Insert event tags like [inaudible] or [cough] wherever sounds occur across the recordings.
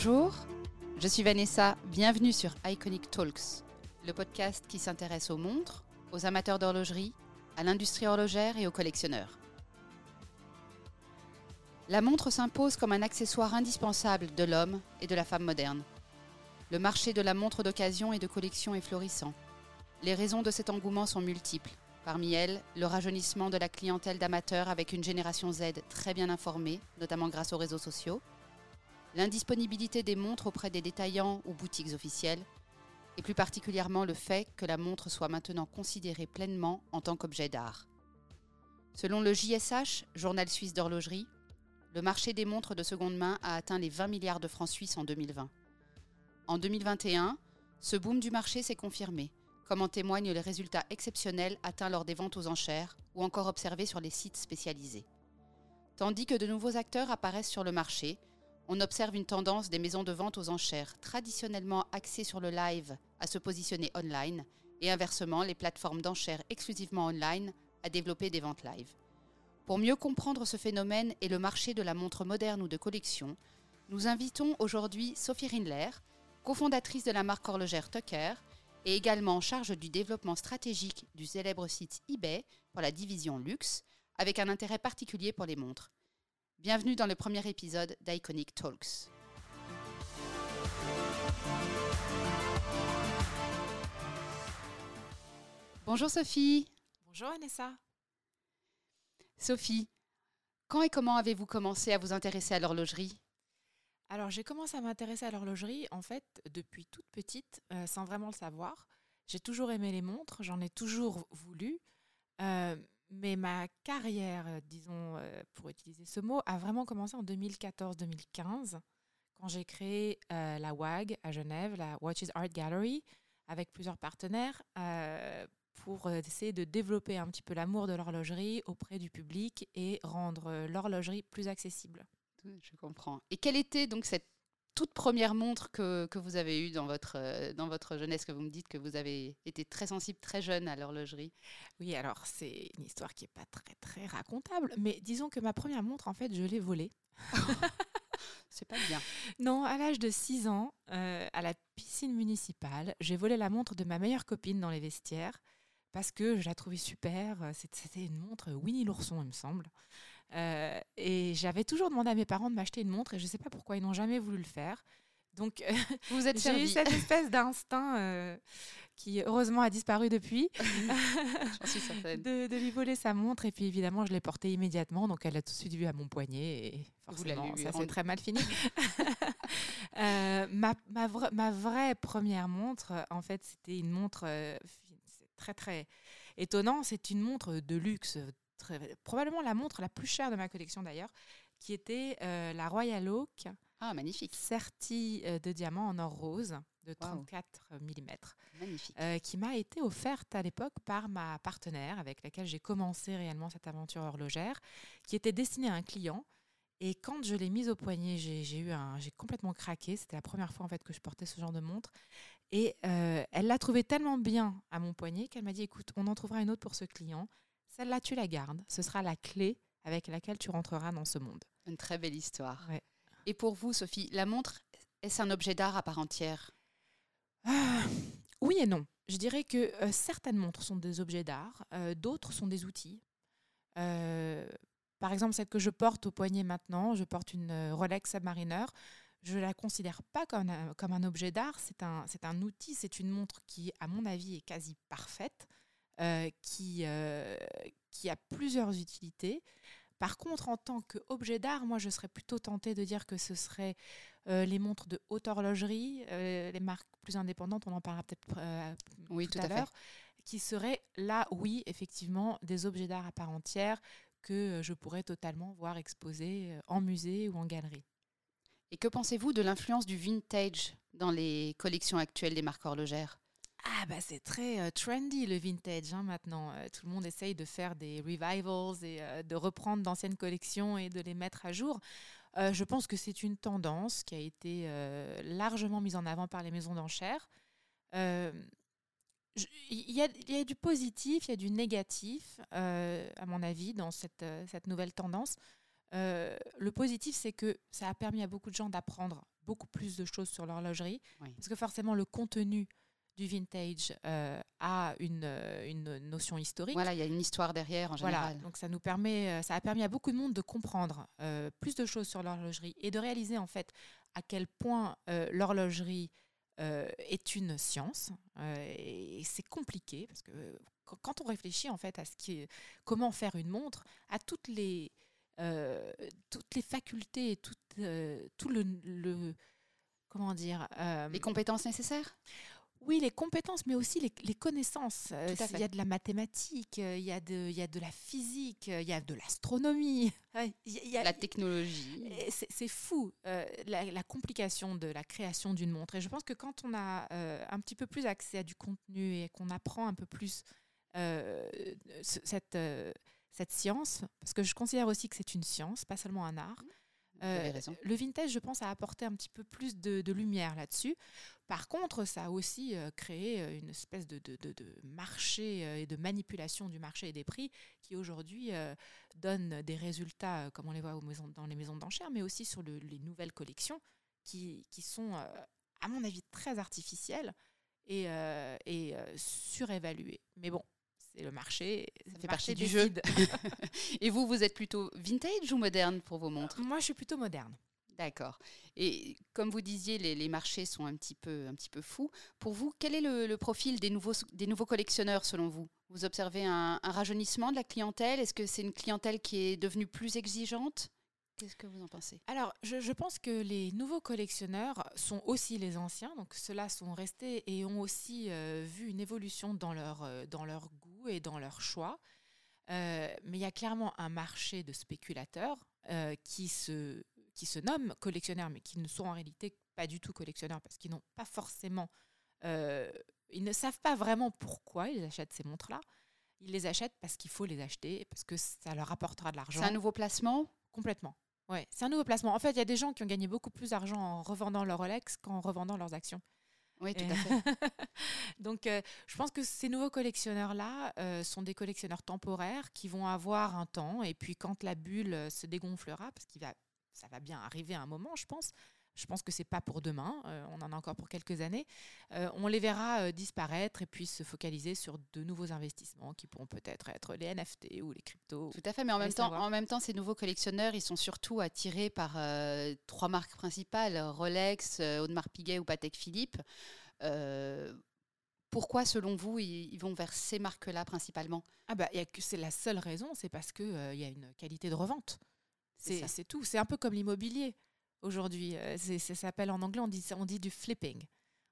Bonjour, je suis Vanessa, bienvenue sur Iconic Talks, le podcast qui s'intéresse aux montres, aux amateurs d'horlogerie, à l'industrie horlogère et aux collectionneurs. La montre s'impose comme un accessoire indispensable de l'homme et de la femme moderne. Le marché de la montre d'occasion et de collection est florissant. Les raisons de cet engouement sont multiples. Parmi elles, le rajeunissement de la clientèle d'amateurs avec une génération Z très bien informée, notamment grâce aux réseaux sociaux, l'indisponibilité des montres auprès des détaillants ou boutiques officielles, et plus particulièrement le fait que la montre soit maintenant considérée pleinement en tant qu'objet d'art. Selon le JSH, journal suisse d'horlogerie, le marché des montres de seconde main a atteint les 20 milliards de francs suisses en 2020. En 2021, ce boom du marché s'est confirmé, comme en témoignent les résultats exceptionnels atteints lors des ventes aux enchères ou encore observés sur les sites spécialisés. Tandis que de nouveaux acteurs apparaissent sur le marché, on observe une tendance des maisons de vente aux enchères traditionnellement axées sur le live à se positionner online et inversement les plateformes d'enchères exclusivement online à développer des ventes live. Pour mieux comprendre ce phénomène et le marché de la montre moderne ou de collection, nous invitons aujourd'hui Sophie Rindler, cofondatrice de la marque horlogère Tucker et également en charge du développement stratégique du célèbre site eBay pour la division luxe, avec un intérêt particulier pour les montres. Bienvenue dans le premier épisode d'Iconic Talks. Bonjour Sophie. Bonjour Anessa. Sophie, quand et comment avez-vous commencé à vous intéresser à l'horlogerie? Alors j'ai commencé à m'intéresser à l'horlogerie en fait depuis toute petite, euh, sans vraiment le savoir. J'ai toujours aimé les montres, j'en ai toujours voulu. Euh, mais ma carrière, euh, disons, euh, pour utiliser ce mot, a vraiment commencé en 2014-2015, quand j'ai créé euh, la WAG à Genève, la Watches Art Gallery, avec plusieurs partenaires, pour essayer de développer un petit peu l'amour de l'horlogerie auprès du public et rendre l'horlogerie plus accessible. Je comprends. Et quelle était donc cette toute première montre que, que, vous avez eue dans votre, euh, dans votre jeunesse, que vous me dites que vous avez été très sensible, très jeune à l'horlogerie Oui, alors c'est une histoire qui n'est pas très, très racontable, mais disons que ma première montre, en fait, je l'ai volée. [laughs] c'est pas bien. Non, à l'âge de 6 ans, euh, à la piscine municipale, j'ai volé la montre de ma meilleure copine dans les vestiaires parce que je la trouvais super. C'était une montre Winnie l'ourson, il me semble. Euh, et j'avais toujours demandé à mes parents de m'acheter une montre et je ne sais pas pourquoi ils n'ont jamais voulu le faire. Donc, vous êtes [laughs] j'ai eu cette espèce d'instinct euh, qui, heureusement, a disparu depuis. [laughs] suis certaine. De, de, lui voler sa montre. Et puis, évidemment, je l'ai portée immédiatement. Donc, elle a tout de suite vu à mon poignet. Et forcément, ça s'est très mal fini. [laughs] euh, ma, ma, ma, vraie première montre, en fait, c'était une montre euh, très, très étonnant. C'est une montre de luxe Très, probablement la montre la plus chère de ma collection d'ailleurs, qui était euh, la Royal Oak. Ah, magnifique. Sertie euh, de diamant en or rose de 34 wow. mm. Magnifique. Euh, qui m'a été offerte à l'époque par ma partenaire avec laquelle j'ai commencé réellement cette aventure horlogère, qui était destinée à un client. Et quand je l'ai mise au poignet, j'ai eu un, j'ai complètement craqué. C'était la première fois en fait que je portais ce genre de montre. Et euh, elle l'a trouvé tellement bien à mon poignet qu'elle m'a dit "Écoute, on en trouvera une autre pour ce client. Celle-là, tu la gardes. Ce sera la clé avec laquelle tu rentreras dans ce monde." Une très belle histoire. Ouais. Et pour vous, Sophie, la montre, est-ce un objet d'art à part entière? Ah, Oui et non. Je dirais que euh, certaines montres sont des objets d'art, euh, d'autres sont des outils. Euh, par exemple, celle que je porte au poignet maintenant, je porte une Rolex Submariner. Je ne la considère pas comme un, comme un objet d'art, c'est un, un outil, c'est une montre qui, à mon avis, est quasi parfaite, qui, euh, qui a plusieurs utilités. Par contre, en tant qu'objet d'art, moi, je serais plutôt tentée de dire que ce serait euh, les montres de haute horlogerie, euh, les marques plus indépendantes, on en parlera peut-être euh, oui, tout, tout, à, l'heure, qui seraient là, oui, effectivement, des objets d'art à part entière que je pourrais totalement voir exposés en musée ou en galerie. Et que pensez-vous de l'influence du vintage dans les collections actuelles des marques horlogères? Ah bah c'est très euh, trendy le vintage hein, maintenant. Euh, tout le monde essaye de faire des revivals et euh, de reprendre d'anciennes collections et de les mettre à jour. Je pense que c'est une tendance qui a été largement mise en avant par les maisons d'enchères. Il y, y, a du positif, il y a du négatif, à mon avis, dans cette, cette nouvelle tendance. le positif, c'est que ça a permis à beaucoup de gens d'apprendre beaucoup plus de choses sur l'horlogerie, parce que forcément le contenu du vintage a une, une, notion historique. Voilà, il y a une histoire derrière en général. Voilà, donc ça nous permet, ça a permis à beaucoup de monde de comprendre plus de choses sur l'horlogerie et de réaliser en fait à quel point l'horlogerie est une science et c'est compliqué parce que quand on réfléchit en fait à ce qui est, comment faire une montre, à toutes les euh, toutes les facultés et tout, euh, tout le, le, comment dire euh, les compétences nécessaires? Oui, les compétences, mais aussi les, les connaissances. Il y a de la mathématique, il y a de, il y a de la physique, il y a de l'astronomie. [laughs] Il y a, la technologie. C'est fou, la, la, complication de la création d'une montre. Et je pense que quand on a un petit peu plus accès à du contenu et qu'on apprend un peu plus cette cette science, parce que je considère aussi que c'est une science, pas seulement un art. Euh, le vintage, je pense, a apporté un petit peu plus de, lumière là-dessus. Par contre, ça a aussi euh, créé euh, une espèce de, marché et de manipulation du marché et des prix qui aujourd'hui donne des résultats, comme on les voit dans les maisons d'enchères, mais aussi sur les nouvelles collections qui, sont, à mon avis, très artificielles et, et surévaluées. Mais bon, le marché. Ça fait partie du jeu. [laughs] et vous, vous êtes plutôt vintage ou moderne pour vos montres? Moi, je suis plutôt moderne. D'accord. Et comme vous disiez, les, marchés sont un petit peu, un petit peu fous. Pour vous, quel est le, profil des nouveaux, des nouveaux collectionneurs selon vous? Vous observez un, un rajeunissement de la clientèle? Est-ce que c'est une clientèle qui est devenue plus exigeante? Qu'est-ce que vous en pensez? Alors, je, pense que les nouveaux collectionneurs sont aussi les anciens, donc ceux-là sont restés et ont aussi euh, vu une évolution dans leur, euh, dans leur goût et dans leur choix. Euh, mais il y a clairement un marché de spéculateurs qui, se, qui se nomment collectionneurs, mais qui ne sont en réalité pas du tout collectionneurs parce qu'ils n'ont pas forcément. ils ne savent pas vraiment pourquoi ils achètent ces montres-là. Ils les achètent parce qu'il faut les acheter, parce que ça leur apportera de l'argent. C'est un nouveau placement? Complètement. Ouais, c'est un nouveau placement. En fait, il y a des gens qui ont gagné beaucoup plus d'argent en revendant leur Rolex qu'en revendant leurs actions. Oui, tout à fait. [laughs] Donc, euh, je pense que ces nouveaux collectionneurs-là euh, sont des collectionneurs temporaires qui vont avoir un temps. Et puis, quand la bulle euh, se dégonflera, parce que ça va bien arriver à un moment, je pense, je pense que c'est pas pour demain, euh, on en a encore pour quelques années. Euh, on les verra euh, disparaître et puis se focaliser sur de nouveaux investissements qui pourront peut-être être les NFT ou les cryptos. Tout à fait, mais en même, temps, en même temps, ces nouveaux collectionneurs, ils sont surtout attirés par trois marques principales, Rolex, Audemars Piguet ou Patek Philippe. pourquoi, selon vous, ils, vont vers ces marques-là principalement? Ah bah, c'est la seule raison, c'est parce qu'il il y a une qualité de revente. C'est tout. C'est un peu comme l'immobilier aujourd'hui. Euh, ça s'appelle en anglais, on dit, on dit du flipping.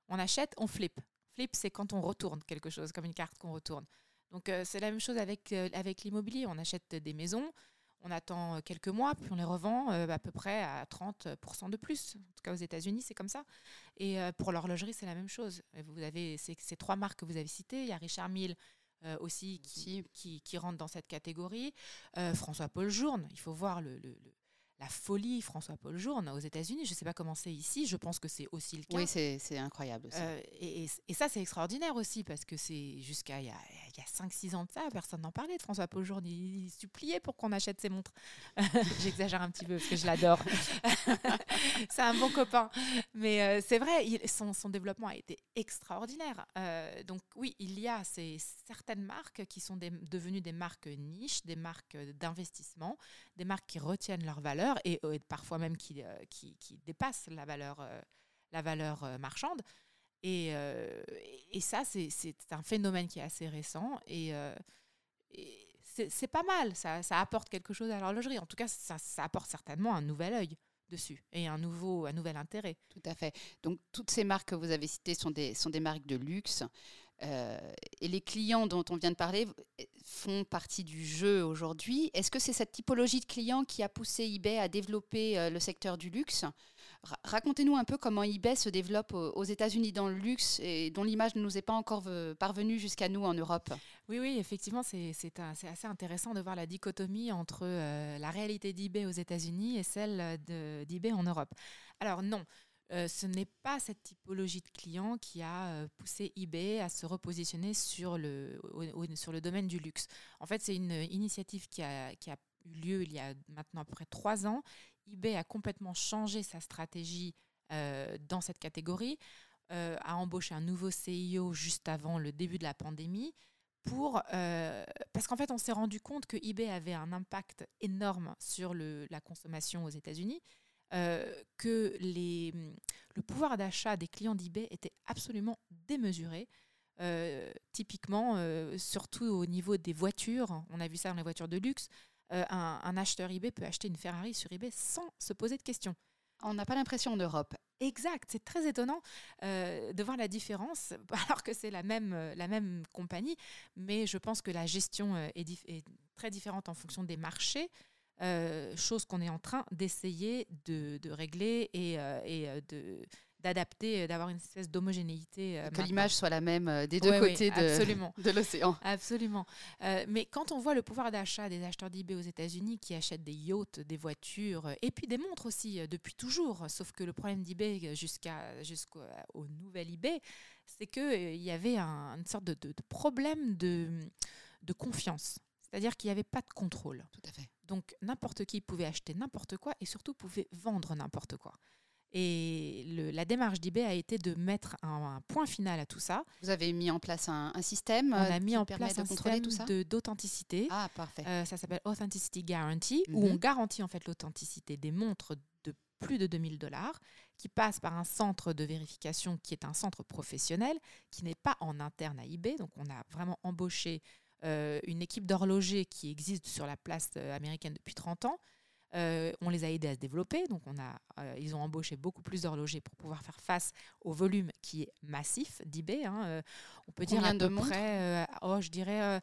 On achète, on flip. Flip, c'est quand on retourne quelque chose, comme une carte qu'on retourne. Donc euh, c'est la même chose avec, euh, avec l'immobilier. On achète des maisons, on attend quelques mois, puis on les revend à peu près à 30% de plus. En tout cas aux États-Unis, c'est comme ça. Et pour l'horlogerie, c'est la même chose. Vous avez ces, trois marques que vous avez citées. Il y a Richard Mille aussi qui, qui, qui, rentre dans cette catégorie. François-Paul Journe, il faut voir le, le la folie François-Paul Journe aux États-Unis. Je ne sais pas comment c'est ici, je pense que c'est aussi le cas. Oui, c'est incroyable aussi. Euh, et, ça, c'est extraordinaire aussi, parce que c'est jusqu'à il y a, a 5-6 ans de ça, personne n'en parlait de François-Paul Journe. Il, suppliait pour qu'on achète ses montres. [laughs] J'exagère un petit peu, parce que je l'adore. [laughs] c'est un bon copain. Mais euh, c'est vrai, son, son, développement a été extraordinaire. Euh, donc oui, il y a ces, certaines marques qui sont devenues des marques niches, des marques d'investissement, des marques qui retiennent leur valeur et, euh, parfois même qui, euh, qui, dépassent la valeur, euh, la valeur marchande. Et, et ça, c'est un phénomène qui est assez récent et, et c'est pas mal. Ça, ça, apporte quelque chose à l'horlogerie. En tout cas, ça, ça, apporte certainement un nouvel œil dessus et un, nouveau, un nouvel intérêt. Tout à fait. Donc, toutes ces marques que vous avez citées sont des, sont des marques de luxe. Et les clients dont on vient de parler font partie du jeu aujourd'hui. Est-ce que c'est cette typologie de clients qui a poussé eBay à développer euh, le secteur du luxe? Racontez-nous un peu comment eBay se développe aux États-Unis dans le luxe et dont l'image ne nous est pas encore parvenue jusqu'à nous en Europe. Oui, oui, effectivement, c'est assez intéressant de voir la dichotomie entre euh, la réalité d'eBay aux États-Unis et celle d'eBay en Europe. Alors non, euh, ce n'est pas cette typologie de client qui a euh, poussé eBay à se repositionner sur le, sur le domaine du luxe. En fait, c'est une initiative qui a, qui a eu lieu il y a maintenant à peu près trois ans, eBay a complètement changé sa stratégie euh, dans cette catégorie, a embauché un nouveau CIO juste avant le début de la pandémie. Pour, parce qu'en fait, on s'est rendu compte que eBay avait un impact énorme sur le, la consommation aux États-Unis, que les, le pouvoir d'achat des clients d'eBay était absolument démesuré. typiquement, surtout au niveau des voitures, on a vu ça dans les voitures de luxe, un, un, acheteur eBay peut acheter une Ferrari sur eBay sans se poser de questions. On n'a pas l'impression en Europe. Exact, c'est très étonnant euh, de voir la différence, [laughs] alors que c'est la même, euh, la même compagnie, mais je pense que la gestion euh, est, est très différente en fonction des marchés, chose qu'on est en train d'essayer de, de, régler et, et de, d'adapter, euh, d'avoir une espèce d'homogénéité. Euh, que l'image soit la même euh, des deux côtés de, [laughs] de l'océan. Absolument. mais quand on voit le pouvoir d'achat des acheteurs d'eBay aux États-Unis qui achètent des yachts, des voitures et puis des montres aussi depuis toujours, sauf que le problème d'eBay jusqu'à, jusqu'au nouvel eBay, c'est qu'il y avait un, une sorte de, de, problème de, de confiance. C'est-à-dire qu'il n'y avait pas de contrôle. Tout à fait. Donc n'importe qui pouvait acheter n'importe quoi et surtout pouvait vendre n'importe quoi. Et le, la démarche d'eBay a été de mettre un, point final à tout ça. Vous avez mis en place un, système On a mis en place un système d'authenticité. Ah, parfait. Euh, ça s'appelle Authenticity Guarantee, où on mhm. garantit en fait l'authenticité des montres de plus de 2000 dollars, qui passent par un centre de vérification qui est un centre professionnel, qui n'est pas en interne à eBay. Donc on a vraiment embauché euh, une équipe d'horlogers qui existe sur la place euh, américaine depuis 30 ans, euh, on les a aidés à se développer, donc on a, euh, ils ont embauché beaucoup plus d'horlogers pour pouvoir faire face au volume qui est massif d'eBay. Hein. On peut dire à peu près, oh, je dirais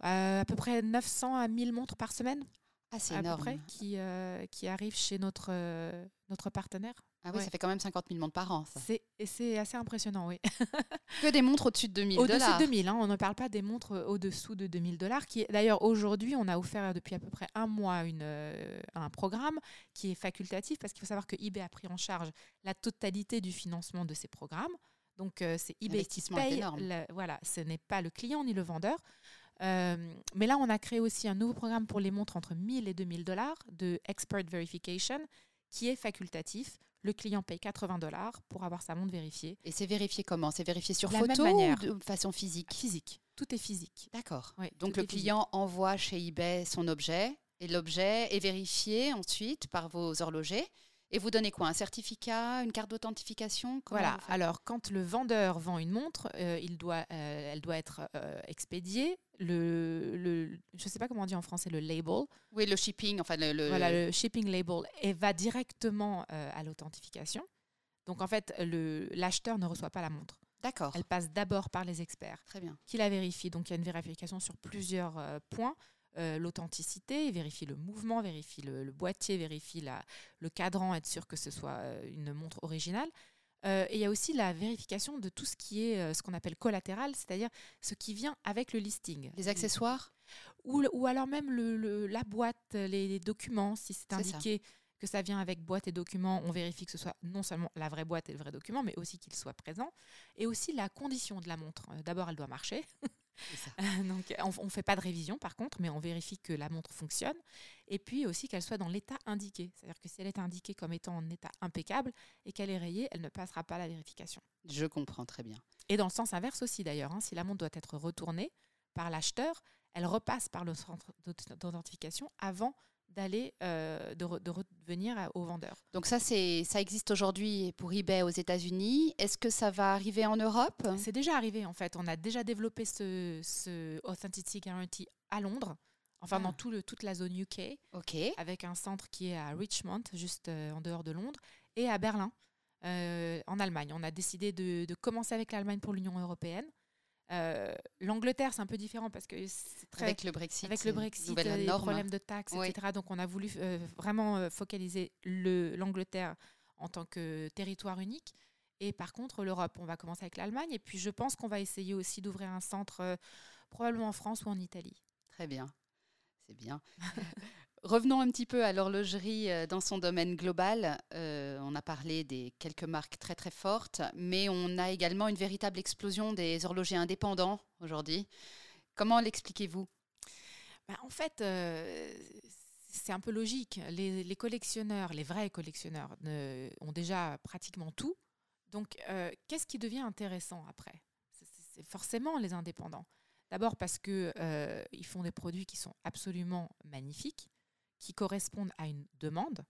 à peu près 900 à 1000 montres par semaine. Ah, c'est énorme. Peu près, qui, qui arrivent chez notre, notre partenaire. Ah oui, ça fait quand même 50 000 montres par an. C'est assez impressionnant, oui. [laughs] que des montres au-dessus de 2000 dollars. Au-dessus de 2000, hein, on ne parle pas des montres euh, au-dessous de 2000 dollars. D'ailleurs, aujourd'hui, on a offert depuis à peu près un mois une, euh, un programme qui est facultatif parce qu'il faut savoir que eBay a pris en charge la totalité du financement de ces programmes. Donc, euh, c'est eBay qui paye. voilà, ce n'est pas le client ni le vendeur. mais là, on a créé aussi un nouveau programme pour les montres entre 1000 et 2000 dollars de Expert Verification qui est facultatif le client paye 80 dollars pour avoir sa montre vérifiée. Et c'est vérifié comment? C'est vérifié sur photo ou de façon physique? Physique. Tout est physique. D'accord. Donc le client envoie chez eBay son objet et l'objet est vérifié ensuite par vos horlogers. Et vous donnez quoi Un certificat, une carte d'authentification? Voilà. Alors, quand le vendeur vend une montre, euh, il doit, euh, elle doit être euh, expédiée. Le, le, je ne sais pas comment on dit en français, le label. Oui, le shipping, enfin le, Voilà, le shipping label et va directement à l'authentification. Donc, en fait, l'acheteur ne reçoit pas la montre. D'accord. Elle passe d'abord par les experts. Très bien. Qui la vérifient. Donc, il y a une vérification sur plusieurs points. Euh, l'authenticité, vérifie le mouvement, vérifie le, boîtier, vérifie la, le cadran, être sûr que ce soit euh, une montre originale. Euh, et il y a aussi la vérification de tout ce qui est ce qu'on appelle collatéral, c'est-à-dire ce qui vient avec le listing. Les accessoires ou, ou alors même le, la boîte, les, documents, si c'est indiqué que ça vient avec boîte et documents, on vérifie que ce soit non seulement la vraie boîte et le vrai document, mais aussi qu'il soit présent. Et aussi la condition de la montre. D'abord, elle doit marcher. [laughs] Donc, on ne fait pas de révision par contre, mais on vérifie que la montre fonctionne. Et puis aussi qu'elle soit dans l'état indiqué. C'est-à-dire que si elle est indiquée comme étant en état impeccable et qu'elle est rayée, elle ne passera pas la vérification. Je comprends très bien. Et dans le sens inverse aussi d'ailleurs, hein, si la montre doit être retournée par l'acheteur, elle repasse par le centre d'authentification avant d'aller euh, de, revenir au vendeur. Donc ça c'est ça existe aujourd'hui pour eBay aux États-Unis. Est-ce que ça va arriver en Europe? C'est déjà arrivé en fait. On a déjà développé ce, ce Authenticity Guarantee à Londres. Enfin, dans ah. tout le, toute la zone UK, avec un centre qui est à Richmond, juste euh, en dehors de Londres, et à Berlin, euh, en Allemagne. On a décidé de, de commencer avec l'Allemagne pour l'Union européenne. Euh, L'Angleterre, c'est un peu différent parce que c'est très avec le Brexit, avec le Brexit, les problèmes de taxes, etc. Donc, on a voulu euh, vraiment euh, focaliser l'Angleterre en tant que territoire unique. Et par contre, l'Europe, on va commencer avec l'Allemagne. Et puis, je pense qu'on va essayer aussi d'ouvrir un centre, probablement en France ou en Italie. Très bien, c'est bien. [laughs] Revenons un petit peu à l'horlogerie euh, dans son domaine global. Euh, on a parlé des quelques marques très très fortes, mais on a également une véritable explosion des horlogers indépendants aujourd'hui. Comment l'expliquez-vous? Bah, En fait, euh, c'est un peu logique. Les, collectionneurs, les vrais collectionneurs, ont déjà pratiquement tout. Donc, qu'est-ce qui devient intéressant après? C'est forcément les indépendants. D'abord parce qu'ils euh, font des produits qui sont absolument magnifiques, qui correspondent à une demande.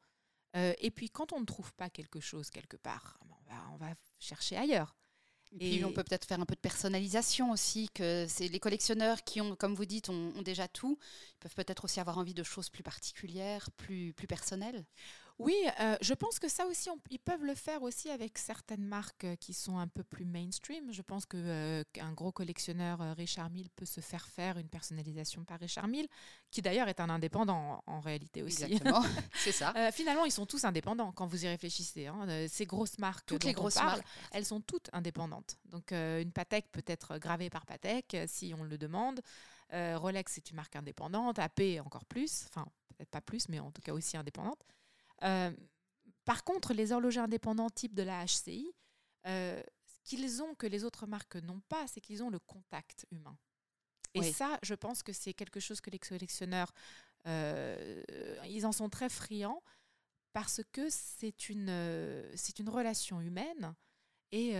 Euh, et puis, quand on ne trouve pas quelque chose quelque part, on va chercher ailleurs. Et, puis on peut peut-être faire un peu de personnalisation aussi, que c'est les collectionneurs qui ont, comme vous dites, ont, ont déjà tout, ils peuvent peut-être aussi avoir envie de choses plus particulières, plus, plus personnelles. Oui, euh, je pense que ça aussi, ils peuvent le faire aussi avec certaines marques euh, qui sont un peu plus mainstream. Je pense que euh, qu'un gros collectionneur, Richard Mille, peut se faire faire une personnalisation par Richard Mille, qui d'ailleurs est un indépendant en, réalité aussi. Exactement, [laughs] c'est ça. finalement, ils sont tous indépendants quand vous y réfléchissez. Hein. Ces grosses marques, toutes les grosses marques, elles sont toutes indépendantes. Donc une Patek peut être gravée par Patek si on le demande. Rolex est une marque indépendante, AP encore plus, enfin peut-être pas plus, mais en tout cas aussi indépendante. Euh, par contre, les horlogers indépendants type de la HCI, euh, ce qu'ils ont que les autres marques n'ont pas, c'est qu'ils ont le contact humain. Et ça, je pense que c'est quelque chose que les collectionneurs, euh, ils en sont très friands parce que c'est une, c'est une relation humaine et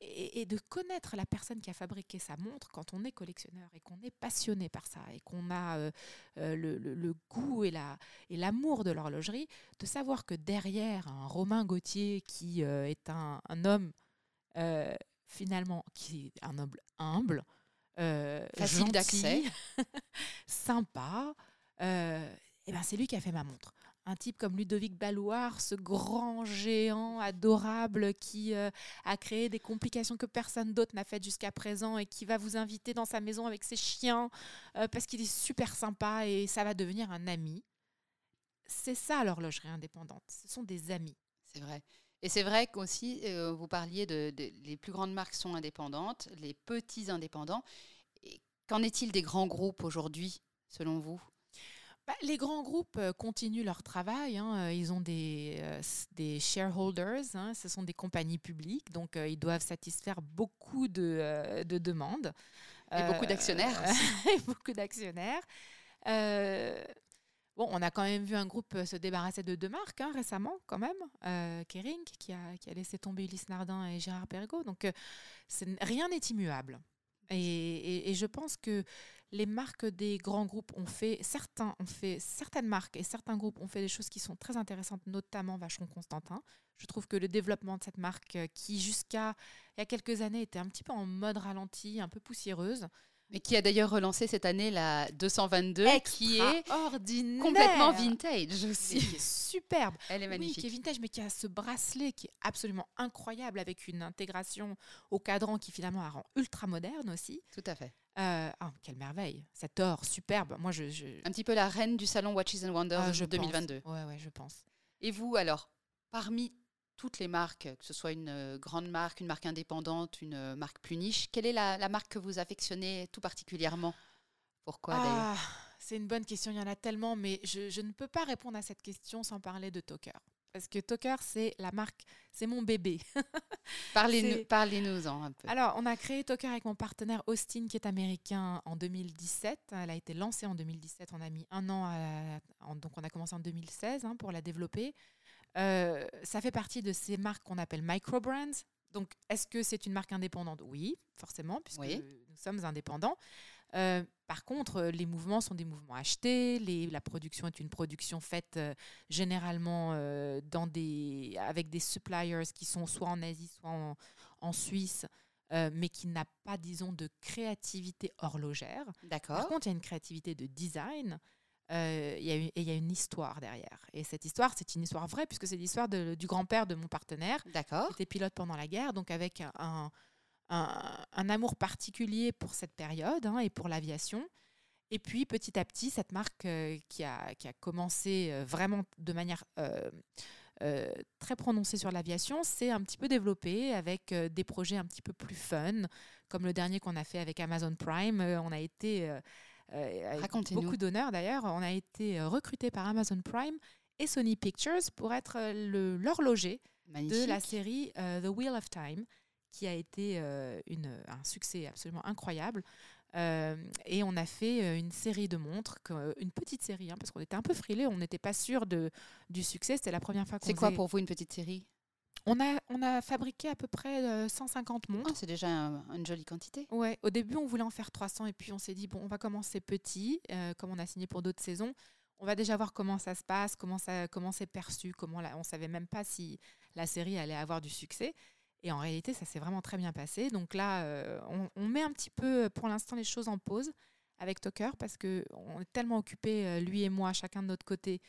et, de connaître la personne qui a fabriqué sa montre quand on est collectionneur et qu'on est passionné par ça et qu'on a euh, euh, le, goût et l'amour la, et de l'horlogerie, de savoir que derrière un Romain Gauthier qui euh, est un, homme finalement qui est un homme humble, facile d'accès, [laughs] sympa, et ben c'est lui qui a fait ma montre un type comme Ludovic Ballouard, ce grand géant adorable qui euh, a créé des complications que personne d'autre n'a faites jusqu'à présent et qui va vous inviter dans sa maison avec ses chiens euh, parce qu'il est super sympa et ça va devenir un ami. C'est ça l'horlogerie indépendante, ce sont des amis. C'est vrai. Et c'est vrai qu'aussi, euh, vous parliez de, les plus grandes marques sont indépendantes, les petits indépendants. Qu'en est-il des grands groupes aujourd'hui, selon vous? Bah, les grands groupes euh, continuent leur travail. Hein. Euh, ils ont des, euh, des shareholders, hein. ce sont des compagnies publiques, donc ils doivent satisfaire beaucoup de, de demandes. Et beaucoup d'actionnaires. [laughs] beaucoup d'actionnaires. Bon, on a quand même vu un groupe se débarrasser de deux marques hein, récemment, quand même. Kering, qui a, qui a, laissé tomber Ulysse Nardin et Gérard Perregaux. Donc, rien n'est immuable. Et, et, je pense que les marques des grands groupes ont fait, certains ont fait, certaines marques et certains groupes ont fait des choses qui sont très intéressantes, notamment Vacheron Constantin. Je trouve que le développement de cette marque, euh, qui jusqu'à il y a quelques années était un petit peu en mode ralenti, un peu poussiéreuse, mais qui a d'ailleurs relancé cette année la 222, qui est ordinaire. complètement vintage aussi. qui est superbe. Elle est magnifique. qui est vintage, mais qui a ce bracelet qui est absolument incroyable, avec une intégration au cadran qui finalement la rend ultra moderne aussi. Tout à fait. Euh, oh, quelle merveille, cet or superbe. Moi, je, Un petit peu la reine du salon Watches and Wonders ah, 2022. Ouais, ouais, je pense. Et vous, alors, parmi toutes les marques, que ce soit une euh, grande marque, une marque indépendante, une euh, marque plus niche, quelle est la, marque que vous affectionnez tout particulièrement? Pourquoi ah, C'est une bonne question, il y en a tellement, mais je, je, ne peux pas répondre à cette question sans parler de Toker. Parce que Toker, c'est la marque, c'est mon bébé. [laughs] Parlez-nous parlez en un peu. Alors, on a créé Toker avec mon partenaire Austin, qui est américain, en 2017. Elle a été lancée en 2017. On a mis un an, à, donc on a commencé en 2016 hein, pour la développer. Euh, ça fait partie de ces marques qu'on appelle micro-brands. Donc, est-ce que c'est une marque indépendante? Oui, forcément, puisque nous sommes indépendants. Euh, par contre, les mouvements sont des mouvements achetés. Les, la production est une production faite euh, généralement dans des, avec des suppliers qui sont soit en Asie, soit en, en Suisse, mais qui n'a pas, disons, de créativité horlogère. D'accord. Par contre, il y a une créativité de design. Euh, et il y a une histoire derrière. Et cette histoire, c'est une histoire vraie, puisque c'est l'histoire du grand-père de mon partenaire, qui était pilote pendant la guerre, donc avec un, un, amour particulier pour cette période hein, et pour l'aviation. Et puis, petit à petit, cette marque euh, qui, a, qui a commencé euh, vraiment de manière très prononcée sur l'aviation s'est un petit peu développée avec des projets un petit peu plus fun, comme le dernier qu'on a fait avec Amazon Prime. on a été euh, beaucoup d'honneur d'ailleurs. On a été euh, recruté par Amazon Prime et Sony Pictures pour être euh, l'horloger de la série The Wheel of Time, qui a été une, un succès absolument incroyable. et on a fait une série de montres, une petite série, hein, parce qu'on était un peu frilés, on n'était pas sûr de, du succès. C'était la première fois qu'on C'est quoi pour vous une petite série? On a, on a fabriqué à peu près 150 montres. Ah, c'est déjà une jolie quantité. Ouais, au début, on voulait en faire 300 et puis on s'est dit, bon, on va commencer petit, comme on a signé pour d'autres saisons. On va déjà voir comment ça se passe, comment, ça, comment c'est perçu, comment on ne savait même pas si la série allait avoir du succès. Et en réalité, ça s'est vraiment très bien passé. Donc là, euh, on, met un petit peu pour l'instant les choses en pause avec Tucker parce qu'on est tellement occupés, euh, lui et moi, chacun de notre côté,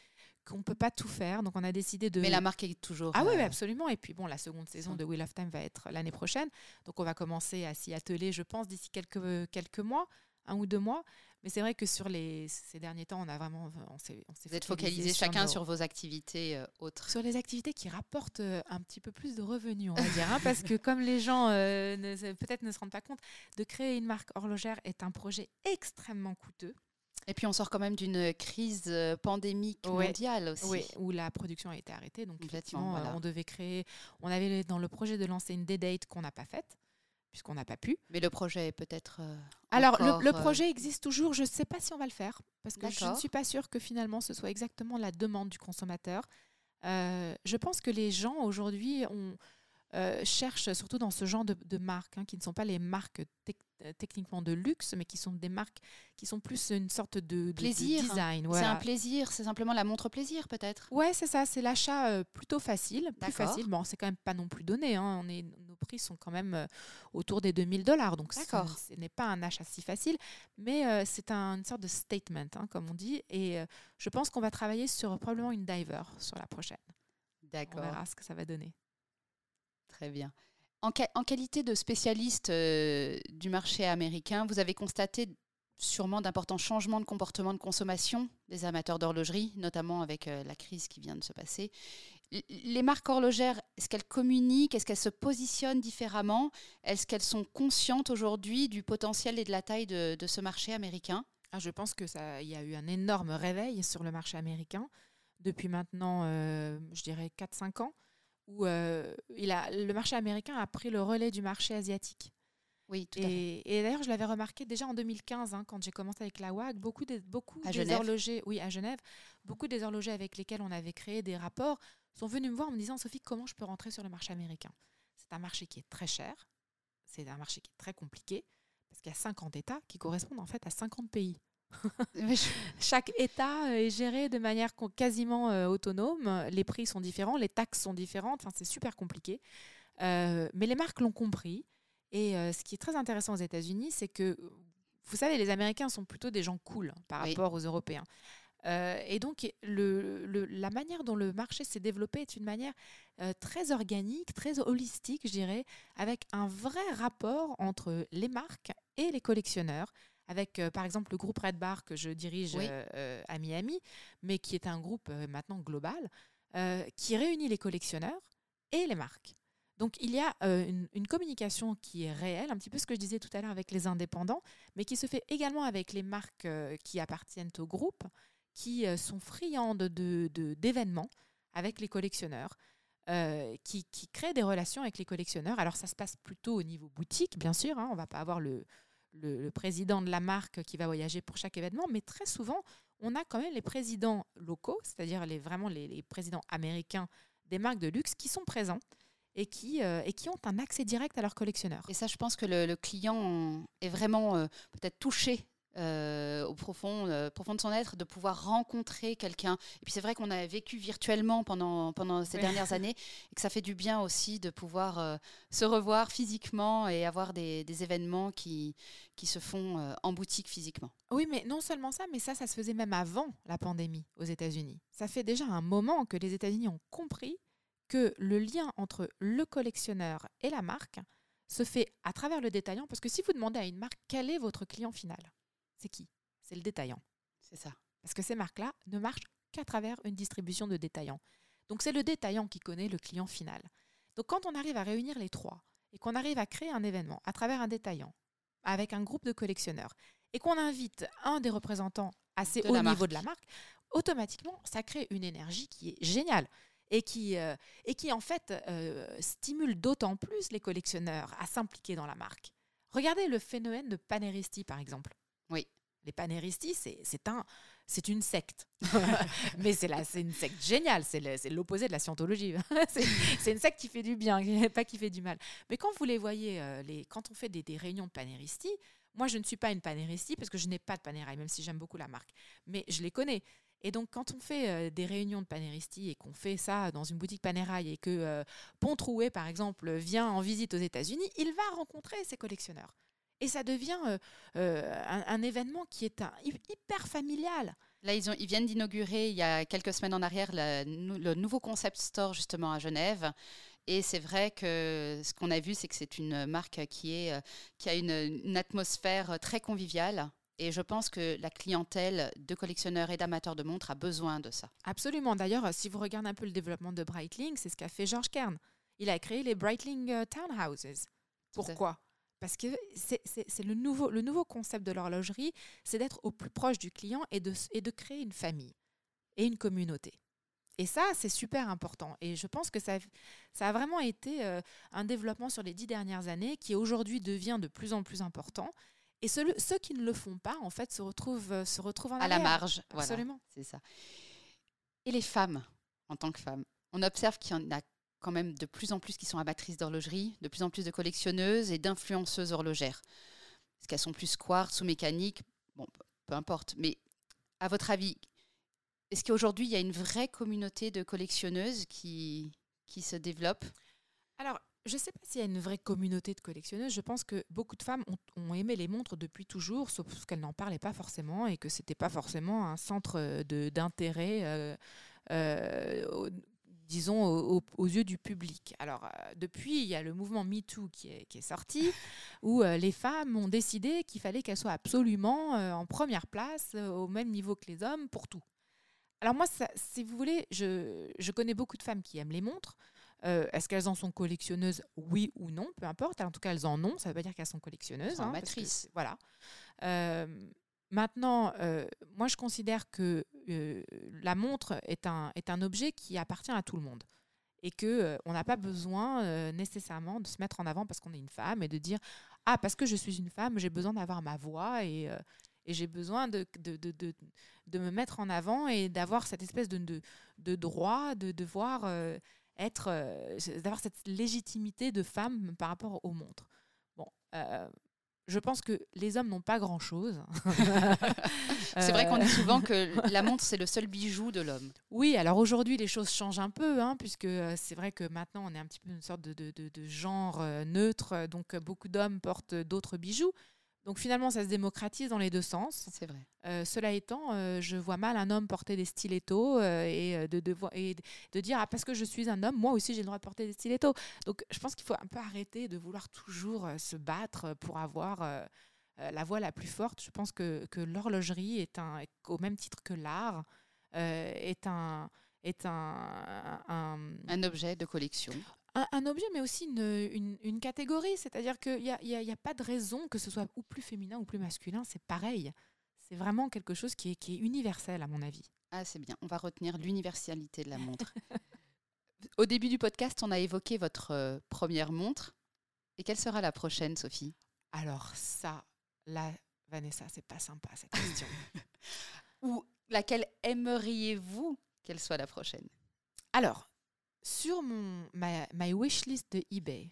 qu'on ne peut pas tout faire. Donc on a décidé de... Mais la marque est toujours... Ah oui, euh, absolument. Et puis bon, la seconde saison de Wheel of Time va être l'année prochaine. Donc on va commencer à s'y atteler, je pense, d'ici quelques, quelques mois, un ou deux mois. Mais c'est vrai que sur les, ces derniers temps, on a vraiment. On s'est, on Vous êtes focalisé chacun sur vos activités euh, autres. Sur les activités qui rapportent euh, un petit peu plus de revenus, on va dire. Hein, parce que comme les gens euh, peut-être ne se rendent pas compte, de créer une marque horlogère est un projet extrêmement coûteux. Et puis on sort quand même d'une crise pandémique mondiale aussi. Oui, où la production a été arrêtée. Donc effectivement, on devait créer. On avait dans le projet de lancer une D-Date qu'on n'a pas faite puisqu'on n'a pas pu. Mais le projet est peut-être. Euh, Alors, le, euh, projet existe toujours. Je ne sais pas si on va le faire, parce que je ne suis pas sûre que finalement ce soit exactement la demande du consommateur. Euh, je pense que les gens aujourd'hui cherchent, surtout dans ce genre de, marques, hein, qui ne sont pas les marques euh, techniquement de luxe, mais qui sont des marques qui sont plus une sorte de, plaisir. design. C'est un plaisir, c'est simplement la montre plaisir peut-être. Ouais, c'est ça, c'est l'achat euh, plutôt facile, plus facile. Bon, c'est quand même pas non plus donné. Hein. On est, nos prix sont quand même euh, autour des 2000 dollars, donc ce n'est pas un achat si facile, mais c'est un, une sorte de statement, hein, comme on dit. Et je pense qu'on va travailler sur probablement une diver sur la prochaine. D'accord. On verra ce que ça va donner. Très bien. En, qualité de spécialiste euh, du marché américain, vous avez constaté sûrement d'importants changements de comportement de consommation des amateurs d'horlogerie, notamment avec euh, la crise qui vient de se passer. Les marques horlogères, est-ce qu'elles communiquent? Est-ce qu'elles se positionnent différemment? Est-ce qu'elles sont conscientes aujourd'hui du potentiel et de la taille de, ce marché américain? Ah, Je pense qu'il y a eu un énorme réveil sur le marché américain depuis maintenant, euh, je dirais, 4-5 ans où euh, il a, le marché américain a pris le relais du marché asiatique. Oui, tout et, à fait. Et d'ailleurs, je l'avais remarqué déjà en 2015, hein, quand j'ai commencé avec la WAG, beaucoup, des, beaucoup des horlogers, oui, à Genève, beaucoup des horlogers avec lesquels on avait créé des rapports sont venus me voir en me disant Sophie, comment je peux rentrer sur le marché américain? C'est un marché qui est très cher, c'est un marché qui est très compliqué, parce qu'il y a 50 États qui correspondent en fait à 50 pays. Chaque État est géré de manière quasiment euh, autonome. Les prix sont différents, les taxes sont différentes. Enfin, c'est super compliqué. Euh, mais les marques l'ont compris. Et euh, ce qui est très intéressant aux États-Unis, c'est que, vous savez, les Américains sont plutôt des gens cool par rapport aux Européens. et donc, le, la manière dont le marché s'est développé est une manière très organique, très holistique, je dirais, avec un vrai rapport entre les marques et les collectionneurs avec euh, par exemple le groupe Red Bar que je dirige euh, euh, à Miami, mais qui est un groupe maintenant global, qui réunit les collectionneurs et les marques. Donc il y a une, communication qui est réelle, un petit peu ce que je disais tout à l'heure avec les indépendants, mais qui se fait également avec les marques qui appartiennent au groupe, qui sont friandes d'événements de, avec les collectionneurs. qui, qui, créent des relations avec les collectionneurs. Alors ça se passe plutôt au niveau boutique, bien sûr. Hein, on ne va pas avoir le, le, président de la marque qui va voyager pour chaque événement, mais très souvent, on a quand même les présidents locaux, c'est-à-dire les, vraiment les, présidents américains des marques de luxe qui sont présents et qui, euh, et qui ont un accès direct à leurs collectionneurs. Et ça, je pense que le, client est vraiment euh, peut-être touché euh, au profond, euh, profond de son être, de pouvoir rencontrer quelqu'un. Et puis c'est vrai qu'on a vécu virtuellement pendant, pendant ces dernières années et que ça fait du bien aussi de pouvoir euh, se revoir physiquement et avoir des, des événements qui, qui se font en boutique physiquement. Oui, mais non seulement ça, mais ça, ça se faisait même avant la pandémie aux États-Unis. Ça fait déjà un moment que les États-Unis ont compris que le lien entre le collectionneur et la marque se fait à travers le détaillant, parce que si vous demandez à une marque quel est votre client final, c'est qui? C'est le détaillant. C'est ça. Parce que ces marques-là ne marchent qu'à travers une distribution de détaillants. Donc c'est le détaillant qui connaît le client final. Donc quand on arrive à réunir les trois et qu'on arrive à créer un événement à travers un détaillant avec un groupe de collectionneurs et qu'on invite un des représentants assez haut niveau de la marque, automatiquement ça crée une énergie qui est géniale et qui, euh, et qui en fait euh, stimule d'autant plus les collectionneurs à s'impliquer dans la marque Regardez le phénomène de Paneristi, par exemple. Oui. Les Paneristi, c'est un, c'est une secte. [laughs] [laughs] Mais c'est une secte géniale, c'est l'opposé de la scientologie. [laughs] c'est une secte qui fait du bien, pas qui fait du mal. Mais quand vous les voyez, euh, les, quand on fait des, des réunions de Paneristi, moi je ne suis pas une Paneristi parce que je n'ai pas de Panerai, même si j'aime beaucoup la marque. Mais je les connais. Et donc, quand on fait euh, des réunions de panéristi et qu'on fait ça dans une boutique Panerai et que euh, Pontroué, par exemple, vient en visite aux États-Unis, il va rencontrer ses collectionneurs. Et ça devient euh, un, événement qui est un, hyper familial. Là, ils, ont, ils viennent d'inaugurer, il y a quelques semaines en arrière, le, nouveau concept store justement à Genève. Et c'est vrai que ce qu'on a vu, c'est que c'est une marque qui, est, qui a une, une atmosphère très conviviale et je pense que la clientèle de collectionneurs et d'amateurs de montres a besoin de ça. Absolument. D'ailleurs, si vous regardez un peu le développement de Breitling, c'est ce qu'a fait George Kern. Il a créé les Breitling euh, Townhouses. Pourquoi? Parce que c'est le nouveau, le nouveau concept de l'horlogerie, c'est d'être au plus proche du client et de, et de créer une famille et une communauté. Et ça, c'est super important. Et je pense que ça, ça a vraiment été euh, un développement sur les dix dernières années qui aujourd'hui devient de plus en plus important. Et ceux, ceux, qui ne le font pas, en fait, se retrouvent, euh, se retrouvent en à la marge. Absolument. c'est ça. Et les femmes, en tant que femmes, on observe qu'il y en a quand même de plus en plus qui sont amatrices d'horlogerie, de plus en plus de collectionneuses et d'influenceuses horlogères. Est-ce qu'elles sont plus quartz ou mécaniques Bon, peu importe. Mais à votre avis, est-ce qu'aujourd'hui, il y a une vraie communauté de collectionneuses qui, qui se développe? Alors, je ne sais pas s'il y a une vraie communauté de collectionneuses. Je pense que beaucoup de femmes ont, aimé les montres depuis toujours, sauf qu'elles n'en parlaient pas forcément et que ce n'était pas forcément un centre euh, d'intérêt, euh, euh, disons, aux yeux du public. Alors, depuis, il y a le mouvement MeToo qui est, qui est sorti, [laughs] où les femmes ont décidé qu'il fallait qu'elles soient absolument en première place, au même niveau que les hommes, pour tout. Alors moi, si vous voulez, je, je connais beaucoup de femmes qui aiment les montres. Euh, est-ce qu'elles en sont collectionneuses? Oui ou non, peu importe. En tout cas, elles en ont. Ça ne veut pas dire qu'elles sont collectionneuses. Hein, voilà. Euh, maintenant, euh, moi, je considère que la montre est un, objet qui appartient à tout le monde et que on n'a pas besoin nécessairement de se mettre en avant parce qu'on est une femme et de dire ah parce que je suis une femme j'ai besoin d'avoir ma voix et, j'ai besoin de me mettre en avant et d'avoir cette espèce de, droit de devoir être, euh, d'avoir cette légitimité de femme par rapport aux montres. Bon, euh, je pense que les hommes n'ont pas grand-chose. [laughs] c'est vrai qu'on dit souvent que la montre, c'est le seul bijou de l'homme. Oui, alors aujourd'hui, les choses changent un peu, hein, puisque euh, c'est vrai que maintenant, on est un petit peu une sorte de, de, de genre neutre, donc beaucoup d'hommes portent d'autres bijoux. Donc finalement, ça se démocratise dans les deux sens. C'est vrai. Euh, cela étant, euh, je vois mal un homme porter des stilettos euh, et, de, de, et de dire ah, parce que je suis un homme, moi aussi j'ai le droit de porter des stilettos. Donc je pense qu'il faut un peu arrêter de vouloir toujours se battre pour avoir la voix la plus forte. Je pense que, que l'horlogerie est un, au même titre que l'art, est un est un, un, un, objet de collection un, objet, mais aussi une, une, catégorie. C'est-à-dire qu'il n'y a, y a, y a, pas de raison que ce soit ou plus féminin ou plus masculin. C'est pareil. C'est vraiment quelque chose qui est, qui est universel, à mon avis. Ah, c'est bien. On va retenir l'universalité de la montre. [laughs] Au début du podcast, on a évoqué votre euh, première montre. Et quelle sera la prochaine, Sophie? Alors, ça, là, Vanessa, c'est pas sympa cette question. [laughs] Ou laquelle aimeriez-vous qu'elle soit la prochaine? Alors, sur mon, ma, my wishlist de eBay,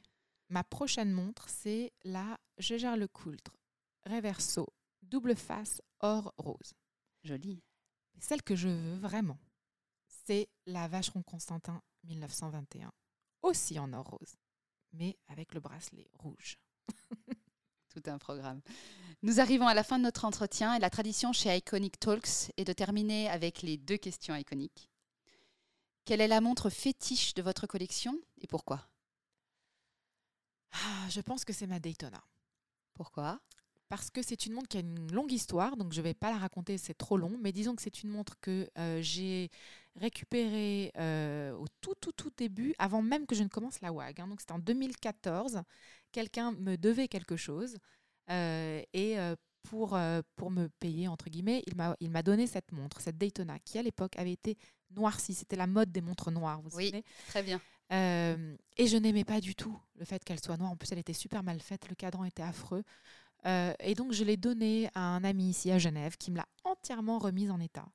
ma prochaine montre, c'est la Le Coultre Reverso double face or rose. Jolie. Celle que je veux vraiment, c'est la Vacheron Constantin 1921, aussi en or rose, mais avec le bracelet rouge. [laughs] Tout un programme. Nous arrivons à la fin de notre entretien et la tradition chez Iconic Talks est de terminer avec les deux questions iconiques. Quelle est la montre fétiche de votre collection et pourquoi? Ah, Je pense que c'est ma Daytona. Pourquoi? Parce que c'est une montre qui a une longue histoire, donc je ne vais pas la raconter, c'est trop long, mais disons que c'est une montre que euh, j'ai récupérée euh, au tout, tout, tout début, avant même que je ne commence la WAG. Hein. donc c'était en 2014, quelqu'un me devait quelque chose, euh, et pour, pour me payer, entre guillemets, il m'a donné cette montre, cette Daytona, qui à l'époque avait été noircie. C'était la mode des montres noires, vous oui, savez. très bien. Euh, et je n'aimais pas du tout le fait qu'elle soit noire. En plus, elle était super mal faite, le cadran était affreux. Euh, et donc, je l'ai donnée à un ami ici à Genève qui me l'a entièrement remise en état,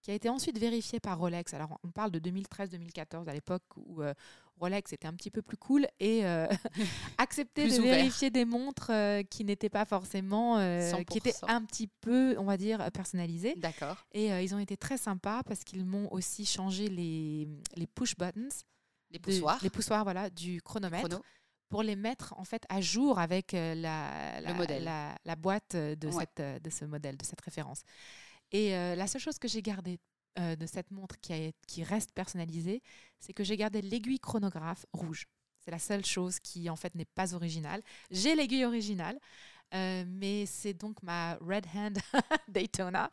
qui a été ensuite vérifiée par Rolex. Alors, on parle de 2013-2014, à l'époque où euh, Rolex était un petit peu plus cool et euh, [laughs] accepter de vérifier des montres qui n'étaient pas forcément, qui étaient un petit peu, on va dire, personnalisées. D'accord. Et ils ont été très sympas parce qu'ils m'ont aussi changé les, les push buttons. Les poussoirs. les poussoirs, voilà, du chronomètre pour les mettre en fait à jour avec euh, la, la, la, boîte de, cette, euh, de ce modèle, de cette référence. Et euh, la seule chose que j'ai gardée de cette montre qui, qui reste personnalisée, c'est que j'ai gardé l'aiguille chronographe rouge. C'est la seule chose qui en fait n'est pas originale. J'ai l'aiguille originale, euh, mais c'est donc ma Red Hand [laughs] Daytona,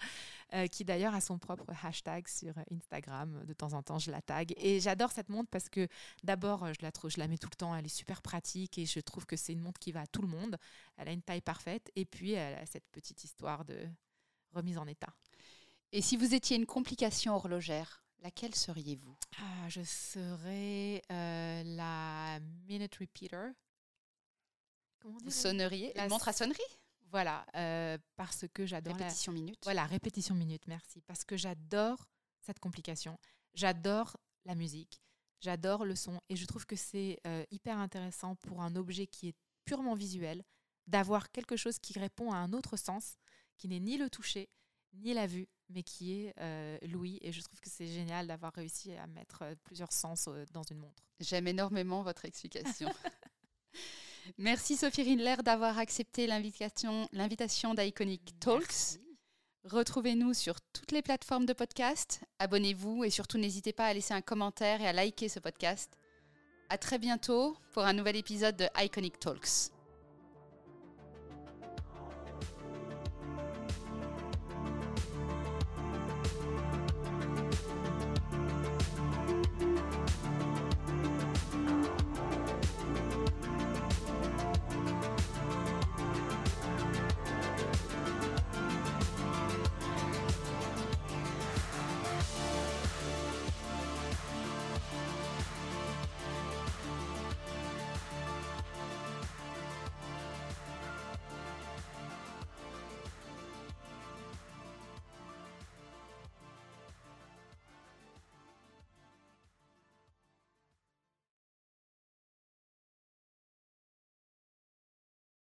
euh, qui d'ailleurs a son propre hashtag sur Instagram. De temps en temps, je la tag. Et j'adore cette montre parce que d'abord, je la, je la mets tout le temps. Elle est super pratique et je trouve que c'est une montre qui va à tout le monde. Elle a une taille parfaite. Et puis, elle a cette petite histoire de remise en état. Et si vous étiez une complication horlogère, laquelle seriez-vous? Ah, Je serais euh, la Minute Repeater Sonnerie, la montre à sonnerie? Voilà, euh, parce que j'adore répétition minute. Voilà, répétition minute, merci. Parce que j'adore cette complication. J'adore la musique, j'adore le son, et je trouve que c'est euh, hyper intéressant pour un objet qui est purement visuel d'avoir quelque chose qui répond à un autre sens, qui n'est ni le toucher ni la vue, mais qui est euh, l'ouïe. Et je trouve que c'est génial d'avoir réussi à mettre plusieurs sens dans une montre. J'aime énormément votre explication. [laughs] Merci Sophie Rindler d'avoir accepté l'invitation, l'invitation d'Iconic Talks. Retrouvez-nous sur toutes les plateformes de podcast. Abonnez-vous et surtout n'hésitez pas à laisser un commentaire et à liker ce podcast. À très bientôt pour un nouvel épisode de Iconic Talks.